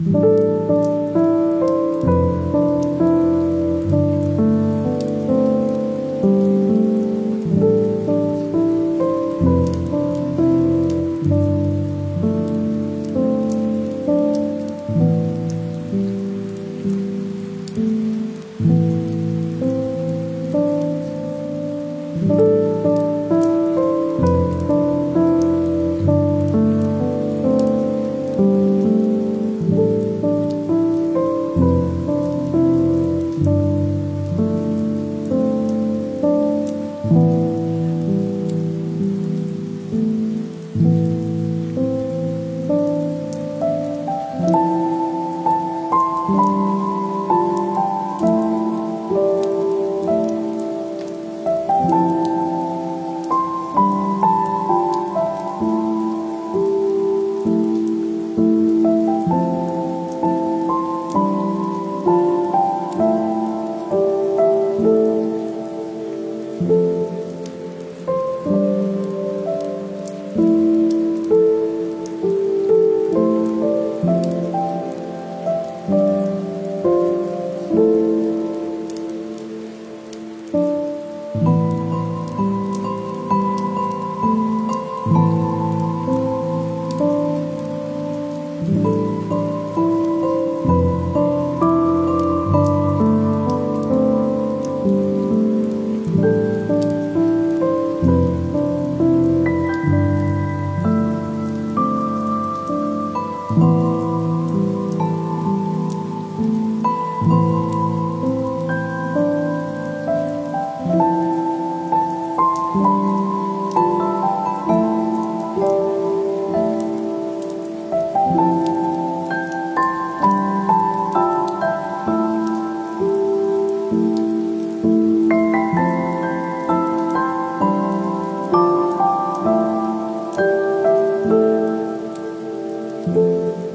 うん thank mm -hmm. you Música